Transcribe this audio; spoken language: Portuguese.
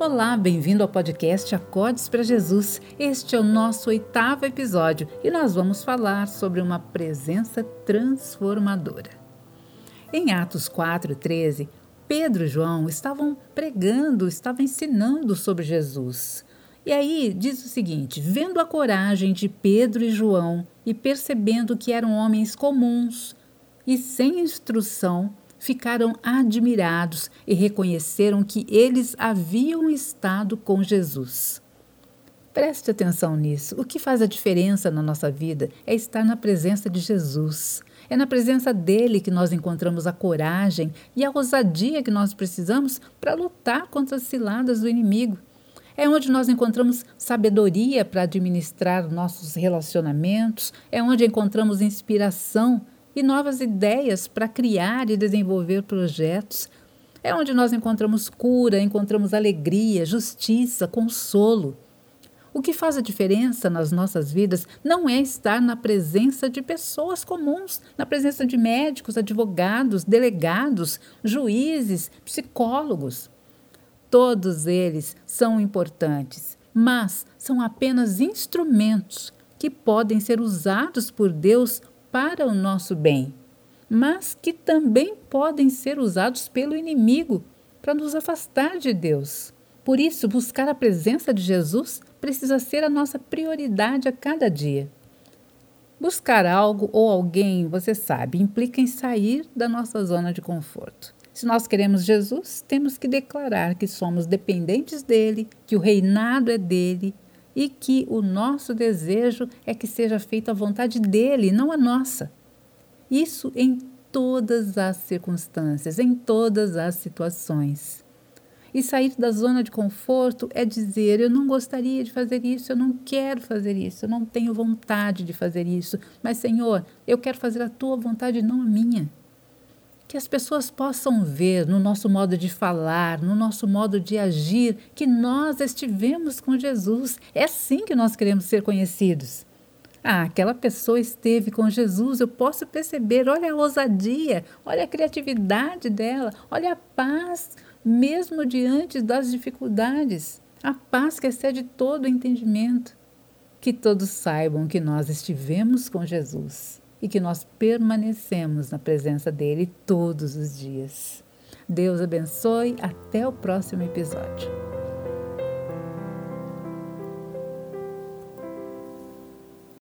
Olá, bem-vindo ao podcast Acordes para Jesus. Este é o nosso oitavo episódio e nós vamos falar sobre uma presença transformadora. Em Atos 4:13, Pedro e João estavam pregando, estavam ensinando sobre Jesus. E aí diz o seguinte: vendo a coragem de Pedro e João e percebendo que eram homens comuns e sem instrução, ficaram admirados e reconheceram que eles haviam estado com Jesus. Preste atenção nisso. O que faz a diferença na nossa vida é estar na presença de Jesus. É na presença dele que nós encontramos a coragem e a ousadia que nós precisamos para lutar contra as ciladas do inimigo. É onde nós encontramos sabedoria para administrar nossos relacionamentos, é onde encontramos inspiração e novas ideias para criar e desenvolver projetos. É onde nós encontramos cura, encontramos alegria, justiça, consolo. O que faz a diferença nas nossas vidas não é estar na presença de pessoas comuns, na presença de médicos, advogados, delegados, juízes, psicólogos. Todos eles são importantes, mas são apenas instrumentos que podem ser usados por Deus para o nosso bem, mas que também podem ser usados pelo inimigo para nos afastar de Deus. Por isso, buscar a presença de Jesus precisa ser a nossa prioridade a cada dia. Buscar algo ou alguém, você sabe, implica em sair da nossa zona de conforto. Se nós queremos Jesus, temos que declarar que somos dependentes dele, que o reinado é dele e que o nosso desejo é que seja feita a vontade dele, não a nossa. Isso em todas as circunstâncias, em todas as situações. E sair da zona de conforto é dizer: eu não gostaria de fazer isso, eu não quero fazer isso, eu não tenho vontade de fazer isso, mas Senhor, eu quero fazer a tua vontade, não a minha que as pessoas possam ver no nosso modo de falar, no nosso modo de agir, que nós estivemos com Jesus. É assim que nós queremos ser conhecidos. Ah, aquela pessoa esteve com Jesus, eu posso perceber, olha a ousadia, olha a criatividade dela, olha a paz, mesmo diante das dificuldades. A paz que excede todo o entendimento. Que todos saibam que nós estivemos com Jesus e que nós permanecemos na presença dele todos os dias. Deus abençoe, até o próximo episódio.